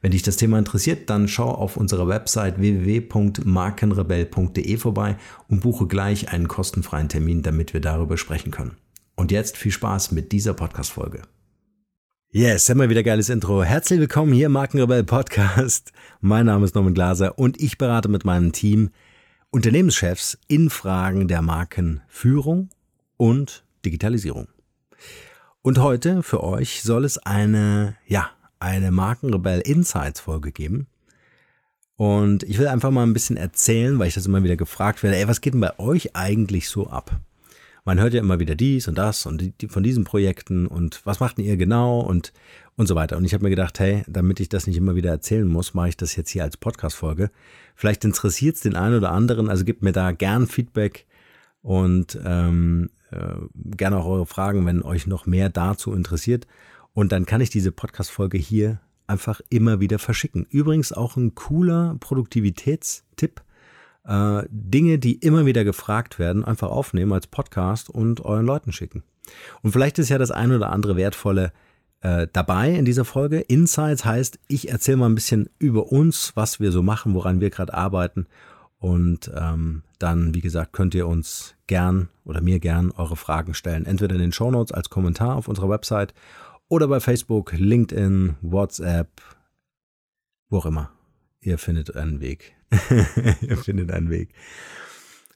Wenn dich das Thema interessiert, dann schau auf unserer Website www.markenrebell.de vorbei und buche gleich einen kostenfreien Termin, damit wir darüber sprechen können. Und jetzt viel Spaß mit dieser Podcast-Folge. Yes, immer wieder geiles Intro. Herzlich willkommen hier im Markenrebell Podcast. Mein Name ist Norman Glaser und ich berate mit meinem Team Unternehmenschefs in Fragen der Markenführung und Digitalisierung. Und heute für euch soll es eine, ja, eine Markenrebell Insights Folge geben. Und ich will einfach mal ein bisschen erzählen, weil ich das immer wieder gefragt werde, ey, was geht denn bei euch eigentlich so ab? Man hört ja immer wieder dies und das und die, von diesen Projekten und was macht denn ihr genau und, und so weiter. Und ich habe mir gedacht, hey, damit ich das nicht immer wieder erzählen muss, mache ich das jetzt hier als Podcast-Folge. Vielleicht interessiert es den einen oder anderen, also gebt mir da gern Feedback und ähm, äh, gerne auch eure Fragen, wenn euch noch mehr dazu interessiert. Und dann kann ich diese Podcast-Folge hier einfach immer wieder verschicken. Übrigens auch ein cooler Produktivitätstipp. Äh, Dinge, die immer wieder gefragt werden, einfach aufnehmen als Podcast und euren Leuten schicken. Und vielleicht ist ja das eine oder andere wertvolle äh, dabei in dieser Folge. Insights heißt, ich erzähle mal ein bisschen über uns, was wir so machen, woran wir gerade arbeiten. Und ähm, dann, wie gesagt, könnt ihr uns gern oder mir gern eure Fragen stellen. Entweder in den Show Notes als Kommentar auf unserer Website oder bei Facebook, LinkedIn, WhatsApp, wo auch immer. Ihr findet einen Weg. Ihr findet einen Weg.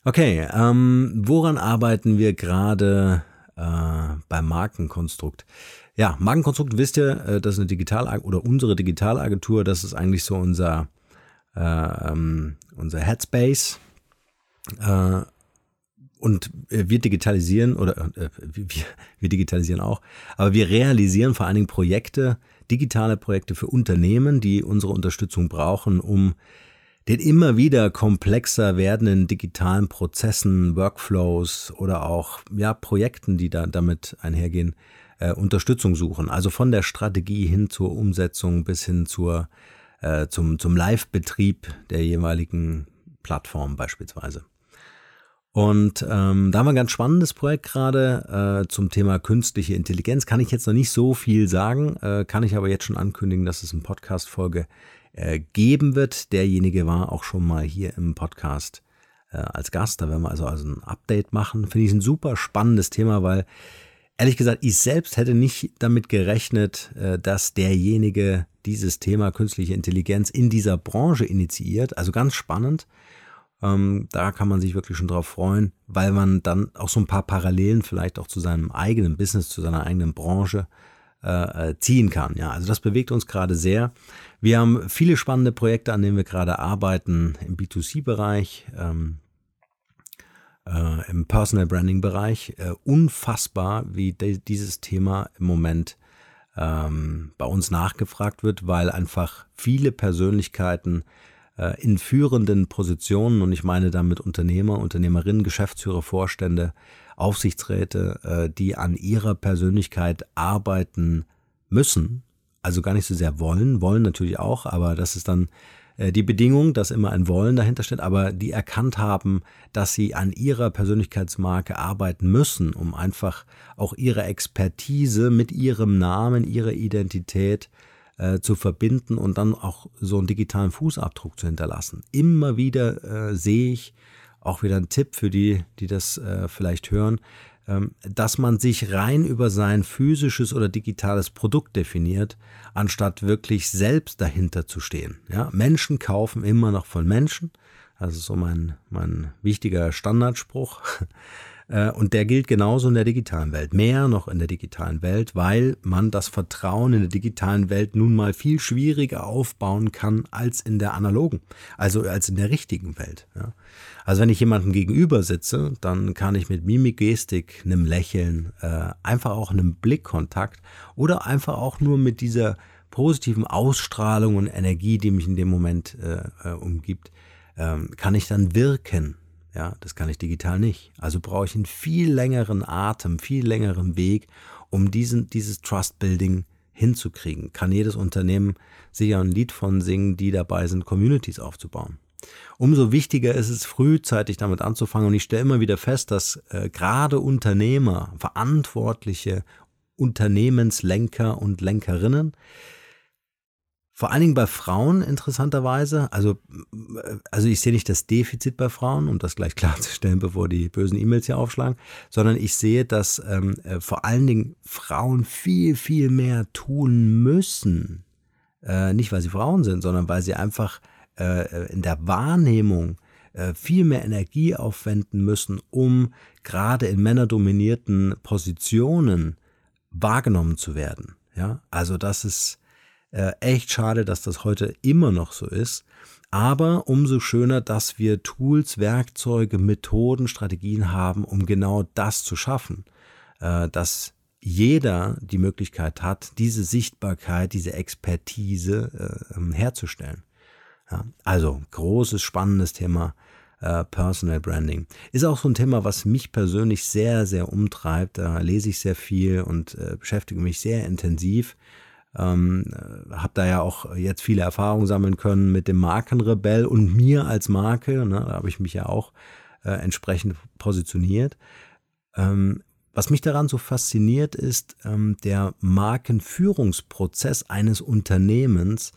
Okay, ähm, woran arbeiten wir gerade äh, beim Markenkonstrukt? Ja, Markenkonstrukt wisst ihr, äh, das ist eine Digital oder unsere Digitalagentur, das ist eigentlich so unser äh, ähm, unser Headspace. Äh, und äh, wir digitalisieren oder äh, wir, wir digitalisieren auch, aber wir realisieren vor allen Dingen Projekte, digitale Projekte für Unternehmen, die unsere Unterstützung brauchen, um den immer wieder komplexer werdenden digitalen Prozessen, Workflows oder auch ja, Projekten, die da damit einhergehen, äh, Unterstützung suchen. Also von der Strategie hin zur Umsetzung bis hin zur, äh, zum, zum Live-Betrieb der jeweiligen Plattform beispielsweise. Und ähm, da haben wir ein ganz spannendes Projekt gerade äh, zum Thema künstliche Intelligenz. Kann ich jetzt noch nicht so viel sagen, äh, kann ich aber jetzt schon ankündigen, dass es eine Podcast-Folge äh, geben wird. Derjenige war auch schon mal hier im Podcast äh, als Gast. Da werden wir also, also ein Update machen. Finde ich ein super spannendes Thema, weil ehrlich gesagt, ich selbst hätte nicht damit gerechnet, äh, dass derjenige dieses Thema künstliche Intelligenz in dieser Branche initiiert. Also ganz spannend. Ähm, da kann man sich wirklich schon drauf freuen, weil man dann auch so ein paar Parallelen vielleicht auch zu seinem eigenen Business, zu seiner eigenen Branche äh, äh ziehen kann. Ja, also das bewegt uns gerade sehr. Wir haben viele spannende Projekte, an denen wir gerade arbeiten im B2C-Bereich, ähm, äh, im Personal Branding-Bereich. Äh, unfassbar, wie dieses Thema im Moment ähm, bei uns nachgefragt wird, weil einfach viele Persönlichkeiten in führenden Positionen, und ich meine damit Unternehmer, Unternehmerinnen, Geschäftsführer, Vorstände, Aufsichtsräte, äh, die an ihrer Persönlichkeit arbeiten müssen, also gar nicht so sehr wollen, wollen natürlich auch, aber das ist dann äh, die Bedingung, dass immer ein Wollen dahinter steht, aber die erkannt haben, dass sie an ihrer Persönlichkeitsmarke arbeiten müssen, um einfach auch ihre Expertise mit ihrem Namen, ihrer Identität äh, zu verbinden und dann auch so einen digitalen Fußabdruck zu hinterlassen. Immer wieder äh, sehe ich, auch wieder ein Tipp für die, die das äh, vielleicht hören, ähm, dass man sich rein über sein physisches oder digitales Produkt definiert, anstatt wirklich selbst dahinter zu stehen. Ja, Menschen kaufen immer noch von Menschen. Das ist so mein, mein wichtiger Standardspruch. Äh, und der gilt genauso in der digitalen Welt, mehr noch in der digitalen Welt, weil man das Vertrauen in der digitalen Welt nun mal viel schwieriger aufbauen kann als in der analogen, also als in der richtigen Welt. Also wenn ich jemandem gegenüber sitze, dann kann ich mit Mimik, Gestik, einem Lächeln, äh, einfach auch einem Blickkontakt oder einfach auch nur mit dieser positiven Ausstrahlung und Energie, die mich in dem Moment äh umgibt, ähm, kann ich dann wirken ja, das kann ich digital nicht. Also brauche ich einen viel längeren Atem, viel längeren Weg, um diesen, dieses Trust-Building hinzukriegen. Kann jedes Unternehmen sicher ein Lied von singen, die dabei sind, Communities aufzubauen. Umso wichtiger ist es, frühzeitig damit anzufangen. Und ich stelle immer wieder fest, dass äh, gerade Unternehmer, verantwortliche Unternehmenslenker und Lenkerinnen vor allen Dingen bei Frauen interessanterweise, also, also ich sehe nicht das Defizit bei Frauen, um das gleich klarzustellen, bevor die bösen E-Mails hier aufschlagen, sondern ich sehe, dass ähm, äh, vor allen Dingen Frauen viel, viel mehr tun müssen. Äh, nicht, weil sie Frauen sind, sondern weil sie einfach äh, in der Wahrnehmung äh, viel mehr Energie aufwenden müssen, um gerade in männerdominierten Positionen wahrgenommen zu werden. Ja, also das ist äh, echt schade, dass das heute immer noch so ist. Aber umso schöner, dass wir Tools, Werkzeuge, Methoden, Strategien haben, um genau das zu schaffen. Äh, dass jeder die Möglichkeit hat, diese Sichtbarkeit, diese Expertise äh, ähm, herzustellen. Ja, also großes, spannendes Thema. Uh, Personal Branding. Ist auch so ein Thema, was mich persönlich sehr, sehr umtreibt. Da lese ich sehr viel und äh, beschäftige mich sehr intensiv. Ähm, äh, habe da ja auch jetzt viele Erfahrungen sammeln können mit dem Markenrebell und mir als Marke. Ne, da habe ich mich ja auch äh, entsprechend positioniert. Ähm, was mich daran so fasziniert, ist ähm, der Markenführungsprozess eines Unternehmens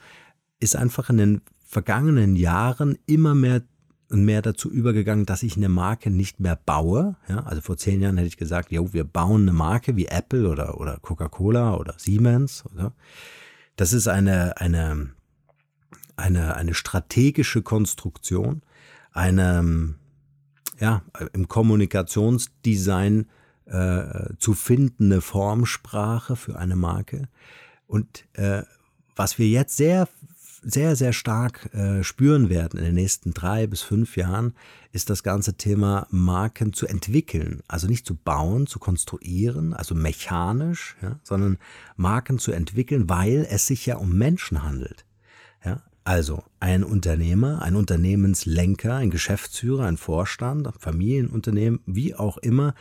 ist einfach in den vergangenen Jahren immer mehr und mehr dazu übergegangen, dass ich eine Marke nicht mehr baue. Ja, also vor zehn Jahren hätte ich gesagt, jo, wir bauen eine Marke wie Apple oder, oder Coca-Cola oder Siemens. Oder? Das ist eine, eine, eine, eine strategische Konstruktion, eine ja, im Kommunikationsdesign äh, zu findende Formsprache für eine Marke. Und äh, was wir jetzt sehr sehr, sehr stark äh, spüren werden in den nächsten drei bis fünf Jahren, ist das ganze Thema Marken zu entwickeln. Also nicht zu bauen, zu konstruieren, also mechanisch, ja, sondern Marken zu entwickeln, weil es sich ja um Menschen handelt. Ja, also ein Unternehmer, ein Unternehmenslenker, ein Geschäftsführer, ein Vorstand, ein Familienunternehmen, wie auch immer,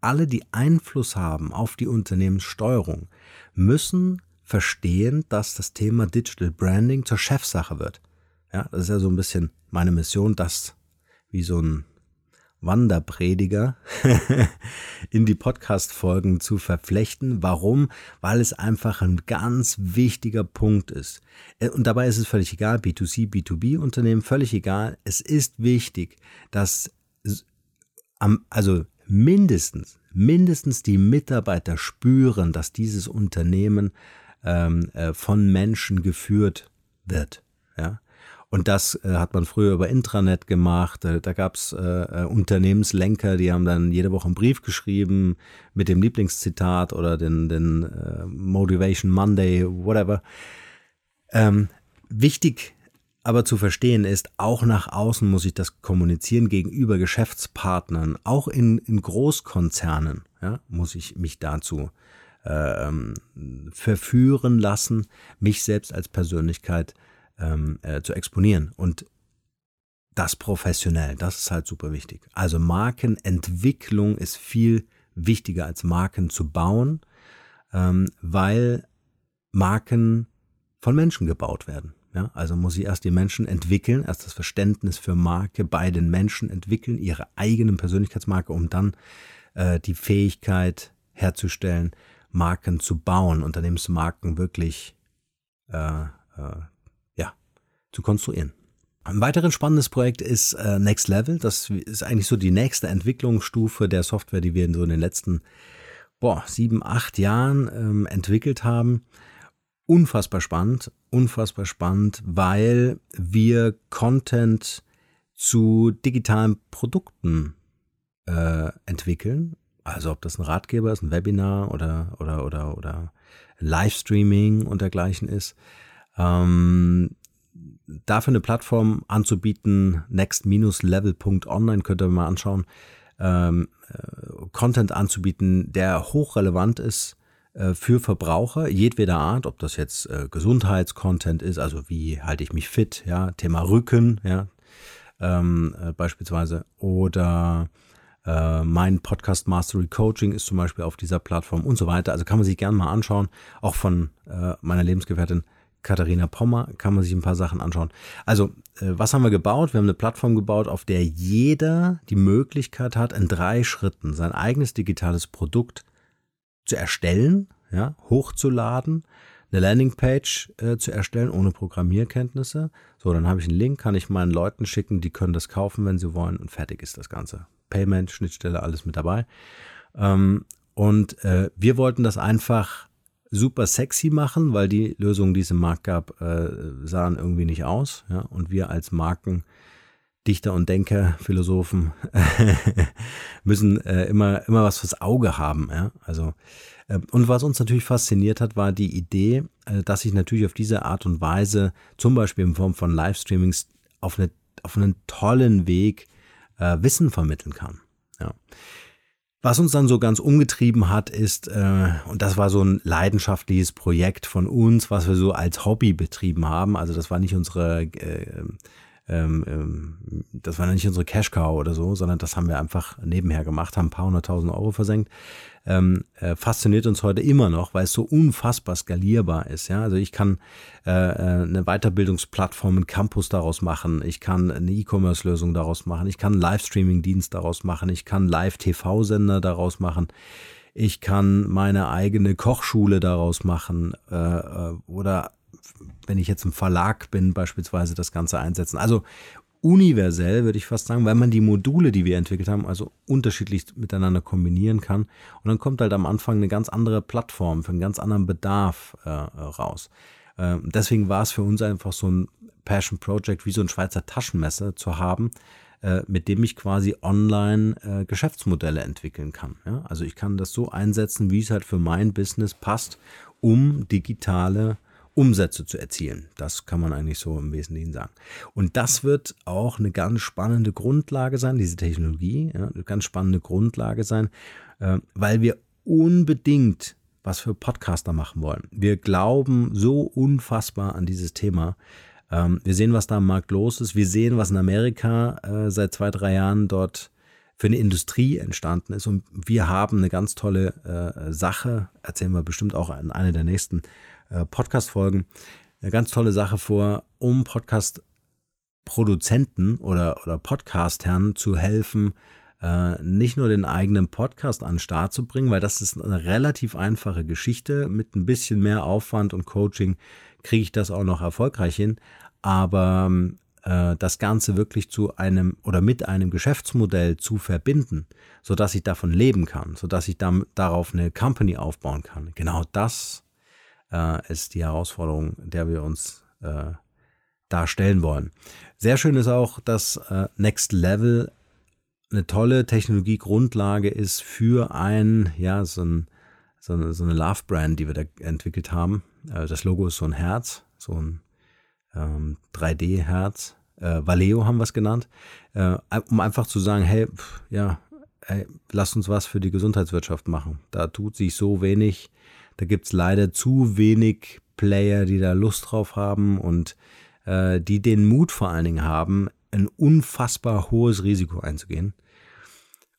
alle, die Einfluss haben auf die Unternehmenssteuerung, müssen verstehen, dass das Thema Digital Branding zur Chefsache wird. Ja, das ist ja so ein bisschen meine Mission, das wie so ein Wanderprediger in die Podcast-Folgen zu verflechten. Warum? Weil es einfach ein ganz wichtiger Punkt ist. Äh, und dabei ist es völlig egal, B2C, B2B-Unternehmen, völlig egal. Es ist wichtig, dass also mindestens, mindestens die Mitarbeiter spüren, dass dieses Unternehmen ähm, äh, von Menschen geführt wird. Ja? Und das äh, hat man früher über Intranet gemacht. Da, da gab es äh, äh, Unternehmenslenker, die haben dann jede Woche einen Brief geschrieben mit dem Lieblingszitat oder den, den äh, Motivation Monday, whatever. Ähm, wichtig aber zu verstehen ist, auch nach außen muss ich das kommunizieren gegenüber Geschäftspartnern, auch in, in Großkonzernen ja, muss ich mich dazu äh, ähm, verführen lassen, mich selbst als Persönlichkeit ähm, äh, zu exponieren. Und das professionell, das ist halt super wichtig. Also Markenentwicklung ist viel wichtiger als Marken zu bauen, ähm, weil Marken von Menschen gebaut werden. Ja, also muss ich erst die Menschen entwickeln, erst das Verständnis für Marke bei den Menschen entwickeln, ihre eigenen Persönlichkeitsmarke, um dann äh, die Fähigkeit herzustellen, Marken zu bauen, Unternehmensmarken wirklich äh, äh, ja, zu konstruieren. Ein weiteres spannendes Projekt ist äh, Next Level. Das ist eigentlich so die nächste Entwicklungsstufe der Software, die wir in so in den letzten boah, sieben, acht Jahren ähm, entwickelt haben. Unfassbar spannend, unfassbar spannend, weil wir Content zu digitalen Produkten äh, entwickeln. Also ob das ein Ratgeber ist, ein Webinar oder oder oder oder Livestreaming und dergleichen ist. Ähm, dafür eine Plattform anzubieten, next-level.online könnt ihr mal anschauen, ähm, äh, Content anzubieten, der hochrelevant ist äh, für Verbraucher jedweder Art, ob das jetzt äh, Gesundheitscontent ist, also wie halte ich mich fit, ja, Thema Rücken, ja, ähm, äh, beispielsweise, oder äh, mein Podcast Mastery Coaching ist zum Beispiel auf dieser Plattform und so weiter. Also kann man sich gerne mal anschauen, auch von äh, meiner Lebensgefährtin Katharina Pommer kann man sich ein paar Sachen anschauen. Also, äh, was haben wir gebaut? Wir haben eine Plattform gebaut, auf der jeder die Möglichkeit hat, in drei Schritten sein eigenes digitales Produkt zu erstellen, ja, hochzuladen, eine Landingpage äh, zu erstellen ohne Programmierkenntnisse. So, dann habe ich einen Link, kann ich meinen Leuten schicken, die können das kaufen, wenn sie wollen und fertig ist das Ganze. Payment, Schnittstelle, alles mit dabei. Ähm, und äh, wir wollten das einfach super sexy machen, weil die Lösungen, die es im Markt gab, äh, sahen irgendwie nicht aus. Ja? Und wir als Markendichter und Denker, Philosophen, müssen äh, immer, immer was fürs Auge haben. Ja? Also, äh, und was uns natürlich fasziniert hat, war die Idee, äh, dass ich natürlich auf diese Art und Weise, zum Beispiel in Form von Livestreamings, auf, eine, auf einen tollen Weg äh, Wissen vermitteln kann. Ja. Was uns dann so ganz umgetrieben hat, ist, äh, und das war so ein leidenschaftliches Projekt von uns, was wir so als Hobby betrieben haben. Also das war nicht unsere, äh, ähm, ähm, das war nicht unsere Cash Cow oder so, sondern das haben wir einfach nebenher gemacht, haben ein paar hunderttausend Euro versenkt ähm, äh, fasziniert uns heute immer noch, weil es so unfassbar skalierbar ist. Ja, also ich kann äh, äh, eine Weiterbildungsplattform, einen Campus daraus machen, ich kann eine E-Commerce-Lösung daraus machen, ich kann einen Livestreaming-Dienst daraus machen, ich kann Live-TV-Sender daraus machen. Ich kann meine eigene Kochschule daraus machen äh, äh oder wenn ich jetzt im Verlag bin, beispielsweise das Ganze einsetzen. Also universell, würde ich fast sagen, weil man die Module, die wir entwickelt haben, also unterschiedlich miteinander kombinieren kann. Und dann kommt halt am Anfang eine ganz andere Plattform für einen ganz anderen Bedarf äh, raus. Äh, deswegen war es für uns einfach so ein Passion Project wie so ein Schweizer Taschenmesser zu haben, äh, mit dem ich quasi online äh, Geschäftsmodelle entwickeln kann. Ja? Also ich kann das so einsetzen, wie es halt für mein Business passt, um digitale Umsätze zu erzielen. Das kann man eigentlich so im Wesentlichen sagen. Und das wird auch eine ganz spannende Grundlage sein, diese Technologie, ja, eine ganz spannende Grundlage sein, äh, weil wir unbedingt was für Podcaster machen wollen. Wir glauben so unfassbar an dieses Thema. Ähm, wir sehen, was da am Markt los ist. Wir sehen, was in Amerika äh, seit zwei, drei Jahren dort für eine Industrie entstanden ist. Und wir haben eine ganz tolle äh, Sache, erzählen wir bestimmt auch in einer der nächsten Podcast-Folgen eine ganz tolle Sache vor, um Podcast-Produzenten oder, oder Podcast-Herren zu helfen, äh, nicht nur den eigenen Podcast an den Start zu bringen, weil das ist eine relativ einfache Geschichte. Mit ein bisschen mehr Aufwand und Coaching kriege ich das auch noch erfolgreich hin. Aber äh, das Ganze wirklich zu einem oder mit einem Geschäftsmodell zu verbinden, sodass ich davon leben kann, sodass ich dann darauf eine Company aufbauen kann. Genau das äh, ist die Herausforderung, der wir uns äh, darstellen wollen. Sehr schön ist auch, dass äh, Next Level eine tolle Technologiegrundlage ist für ein, ja, so, ein, so eine, so eine Love-Brand, die wir da entwickelt haben. Äh, das Logo ist so ein Herz, so ein ähm, 3D-Herz. Äh, Valeo haben wir es genannt, äh, um einfach zu sagen, hey, pff, ja, ey, lasst uns was für die Gesundheitswirtschaft machen. Da tut sich so wenig. Da gibt es leider zu wenig Player, die da Lust drauf haben und äh, die den Mut vor allen Dingen haben, ein unfassbar hohes Risiko einzugehen.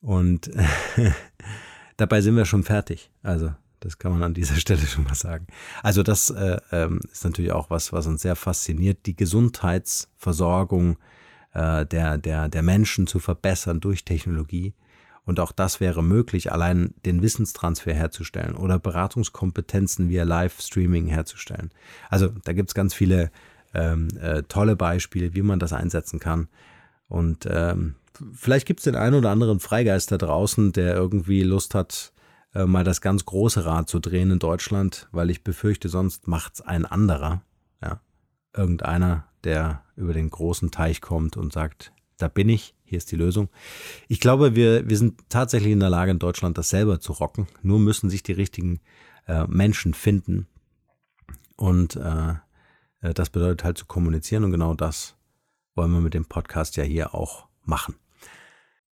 Und dabei sind wir schon fertig. Also das kann man an dieser Stelle schon mal sagen. Also das äh, ähm, ist natürlich auch was, was uns sehr fasziniert, die Gesundheitsversorgung äh, der, der, der Menschen zu verbessern durch Technologie. Und auch das wäre möglich, allein den Wissenstransfer herzustellen oder Beratungskompetenzen via Livestreaming herzustellen. Also da gibt es ganz viele ähm, äh, tolle Beispiele, wie man das einsetzen kann. Und ähm, vielleicht gibt es den einen oder anderen Freigeist da draußen, der irgendwie Lust hat, äh, mal das ganz große Rad zu drehen in Deutschland, weil ich befürchte, sonst macht's ein anderer. Ja, irgendeiner, der über den großen Teich kommt und sagt, da bin ich, hier ist die Lösung. Ich glaube, wir, wir sind tatsächlich in der Lage, in Deutschland das selber zu rocken. Nur müssen sich die richtigen äh, Menschen finden. Und äh, äh, das bedeutet halt zu kommunizieren und genau das wollen wir mit dem Podcast ja hier auch machen.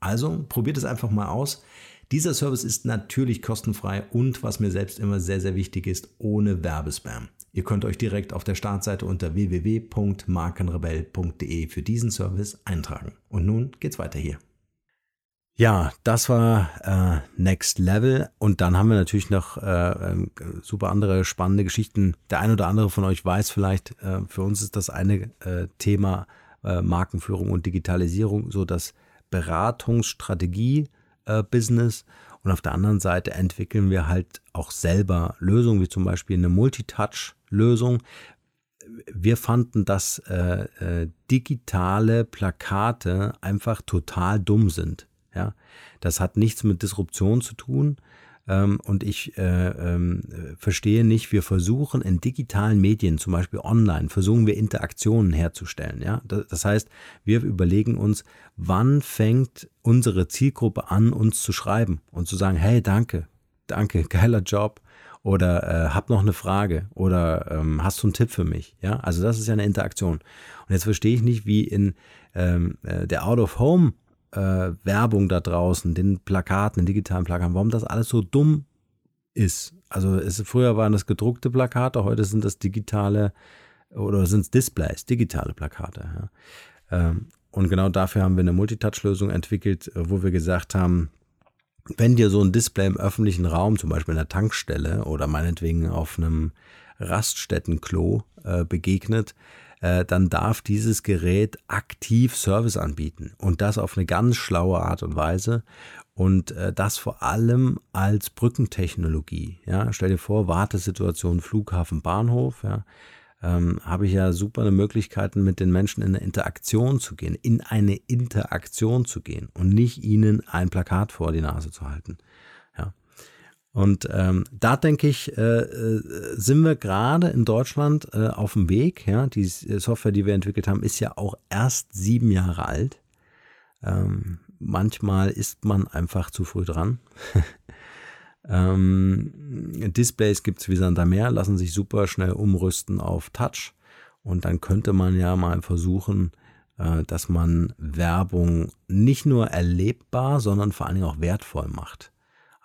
Also probiert es einfach mal aus. Dieser Service ist natürlich kostenfrei und was mir selbst immer sehr, sehr wichtig ist, ohne Werbespam. Ihr könnt euch direkt auf der Startseite unter www.markenrebell.de für diesen Service eintragen. Und nun geht's weiter hier. Ja, das war äh, Next Level. Und dann haben wir natürlich noch äh, ähm, super andere spannende Geschichten. Der ein oder andere von euch weiß vielleicht, äh, für uns ist das eine äh, Thema äh, Markenführung und Digitalisierung, so das Beratungsstrategie-Business. Äh, und auf der anderen Seite entwickeln wir halt auch selber Lösungen, wie zum Beispiel eine Multitouch-Lösung. Wir fanden, dass äh, äh, digitale Plakate einfach total dumm sind. Ja, das hat nichts mit Disruption zu tun. Ähm, und ich äh, äh, verstehe nicht, wir versuchen in digitalen Medien, zum Beispiel online, versuchen wir Interaktionen herzustellen. Ja? Das, das heißt, wir überlegen uns, wann fängt unsere Zielgruppe an, uns zu schreiben und zu sagen, hey, danke, danke, geiler Job oder äh, hab noch eine Frage oder ähm, hast du einen Tipp für mich? Ja, also das ist ja eine Interaktion. Und jetzt verstehe ich nicht, wie in ähm, äh, der Out of Home äh, Werbung da draußen, den Plakaten, den digitalen Plakaten, warum das alles so dumm ist. Also es, früher waren das gedruckte Plakate, heute sind das digitale oder sind es Displays, digitale Plakate. Ja. Ähm, und genau dafür haben wir eine Multitouch-Lösung entwickelt, äh, wo wir gesagt haben, wenn dir so ein Display im öffentlichen Raum, zum Beispiel in der Tankstelle oder meinetwegen auf einem Raststättenklo äh, begegnet, dann darf dieses Gerät aktiv Service anbieten und das auf eine ganz schlaue Art und Weise und äh, das vor allem als Brückentechnologie. Ja, stell dir vor, Wartesituation Flughafen, Bahnhof. Ja, ähm, habe ich ja super Möglichkeiten, mit den Menschen in eine Interaktion zu gehen, in eine Interaktion zu gehen und nicht ihnen ein Plakat vor die Nase zu halten. Und ähm, da denke ich, äh, äh, sind wir gerade in Deutschland äh, auf dem Weg. Ja, die Software, die wir entwickelt haben, ist ja auch erst sieben Jahre alt. Ähm, manchmal ist man einfach zu früh dran. ähm, Displays gibt es wie Sand am Meer, lassen sich super schnell umrüsten auf Touch. Und dann könnte man ja mal versuchen, äh, dass man Werbung nicht nur erlebbar, sondern vor allen Dingen auch wertvoll macht.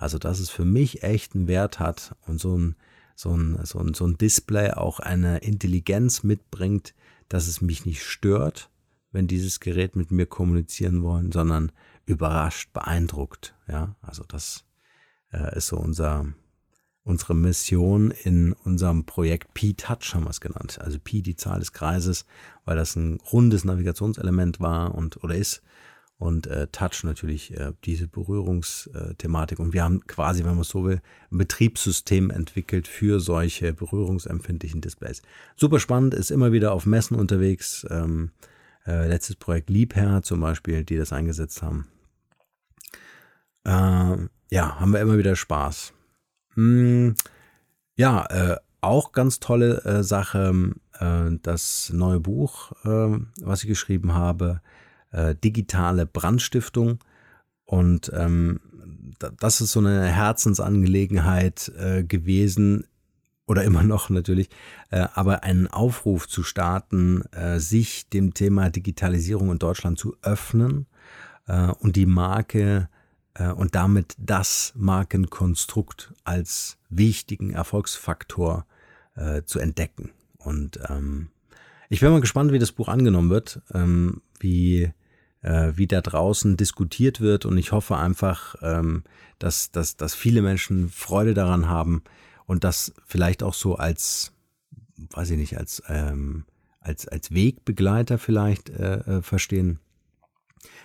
Also, dass es für mich echt einen Wert hat und so ein, so ein, so ein, so ein Display auch eine Intelligenz mitbringt, dass es mich nicht stört, wenn dieses Gerät mit mir kommunizieren wollen, sondern überrascht, beeindruckt. Ja, also das äh, ist so unser, unsere Mission in unserem Projekt P-Touch haben wir es genannt. Also Pi, die Zahl des Kreises, weil das ein rundes Navigationselement war und oder ist und äh, Touch natürlich äh, diese Berührungsthematik. Und wir haben quasi, wenn man so will, ein Betriebssystem entwickelt für solche berührungsempfindlichen Displays. Super spannend, ist immer wieder auf Messen unterwegs. Ähm, äh, letztes Projekt Liebherr zum Beispiel, die das eingesetzt haben. äh, ja, haben wir immer wieder Spaß. Hm, ja, äh, auch ganz tolle äh, Sache, äh, das neue Buch, was ich geschrieben habe, äh, Digitale Brandstiftung. Und ähm, das ist so eine Herzensangelegenheit äh, gewesen oder immer noch natürlich, äh, aber einen Aufruf zu starten, äh, sich dem Thema Digitalisierung in Deutschland zu öffnen äh, und die Marke äh, und damit das Markenkonstrukt als wichtigen Erfolgsfaktor äh, zu entdecken. Und ähm, ich bin mal gespannt, wie das Buch angenommen wird, ähm, wie äh, wie da draußen diskutiert wird. Und ich hoffe einfach, ähm, dass, dass, dass viele Menschen Freude daran haben und das vielleicht auch so als, weiß ich nicht, als, ähm, als, als Wegbegleiter vielleicht äh, äh, verstehen.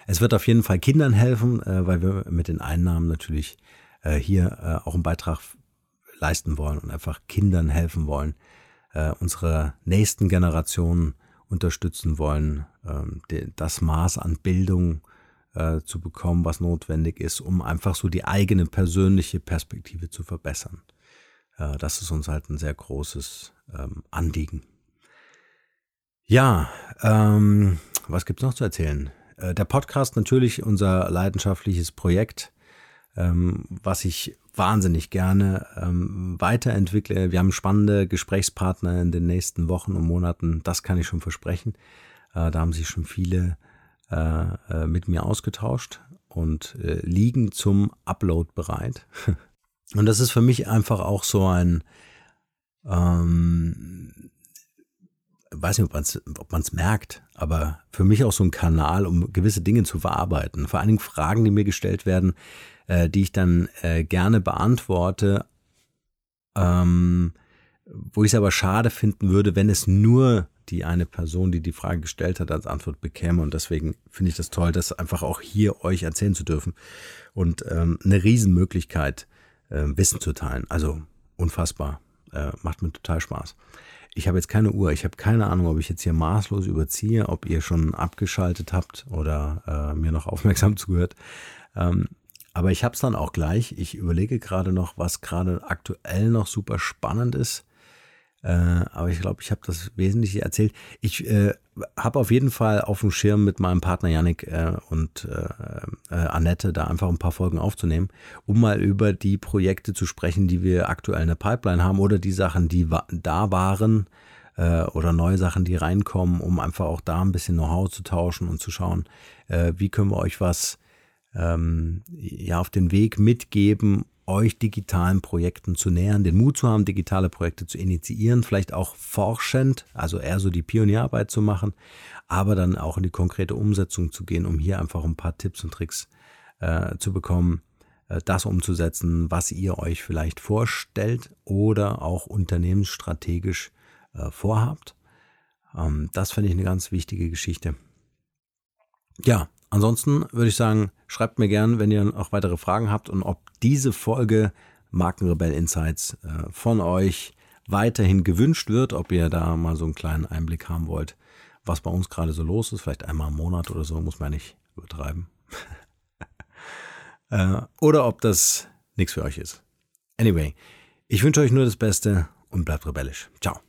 Es wird auf jeden Fall Kindern helfen, äh, weil wir mit den Einnahmen natürlich äh, hier äh, auch einen Beitrag leisten wollen und einfach Kindern helfen wollen, äh, unsere nächsten Generationen unterstützen wollen, das Maß an Bildung äh, zu bekommen, was notwendig ist, um einfach so die eigene persönliche Perspektive zu verbessern. Äh, das ist uns halt ein sehr großes ähm, Anliegen. Ja, ähm, was gibt's noch zu erzählen? Äh, der Podcast natürlich unser leidenschaftliches Projekt, ähm, was ich wahnsinnig gerne ähm, weiterentwickle. Wir haben spannende Gesprächspartner in den nächsten Wochen und Monaten, das kann ich schon versprechen. Äh, da haben sich schon viele äh, äh mit mir ausgetauscht und liegen zum Upload bereit. und das ist für mich einfach auch so ein, ähm, weiß nicht, ob man es merkt, aber für mich auch so ein Kanal, um gewisse Dinge zu verarbeiten. Vor allen Dingen Fragen, die mir gestellt werden, äh, die ich dann äh, gerne beantworte, ähm, wo ich es aber schade finden würde, wenn es nur die eine Person, die die Frage gestellt hat, als Antwort bekäme. Und deswegen finde ich das toll, das einfach auch hier euch erzählen zu dürfen und ähm, eine Riesenmöglichkeit, äh, Wissen zu teilen. Also unfassbar, äh, macht mir total Spaß. Ich habe jetzt keine Uhr, ich habe keine Ahnung, ob ich jetzt hier maßlos überziehe, ob ihr schon abgeschaltet habt oder äh, mir noch aufmerksam zugehört. Ähm, aber ich habe es dann auch gleich. Ich überlege gerade noch, was gerade aktuell noch super spannend ist. Äh, aber ich glaube, ich habe das Wesentliche erzählt. Ich äh, habe auf jeden Fall auf dem Schirm mit meinem Partner Yannick äh, und äh, äh, Annette da einfach ein paar Folgen aufzunehmen, um mal über die Projekte zu sprechen, die wir aktuell in der Pipeline haben oder die Sachen, die wa da waren äh, oder neue Sachen, die reinkommen, um einfach auch da ein bisschen Know-how zu tauschen und zu schauen, wie können wir euch was ähm, ja auf den Weg mitgeben, euch digitalen Projekten zu nähern, den Mut zu haben, digitale Projekte zu initiieren, vielleicht auch forschend, also eher so die Pionierarbeit zu machen, aber dann auch in die konkrete Umsetzung zu gehen, um hier einfach ein paar Tipps und Tricks äh, zu bekommen, äh, das umzusetzen, was ihr euch vielleicht vorstellt oder auch unternehmensstrategisch äh, vorhabt. Ähm, das finde ich eine ganz wichtige Geschichte. Ja, Ansonsten würde ich sagen, schreibt mir gern, wenn ihr auch weitere Fragen habt und ob diese Folge Markenrebell Insights äh, von euch weiterhin gewünscht wird, ob ihr da mal so einen kleinen Einblick haben wollt, was bei uns gerade so los ist, vielleicht einmal im Monat oder so, muss man ja nicht übertreiben. äh, oder ob das nichts für euch ist. Anyway, ich wünsche euch nur das Beste und bleibt rebellisch. Ciao.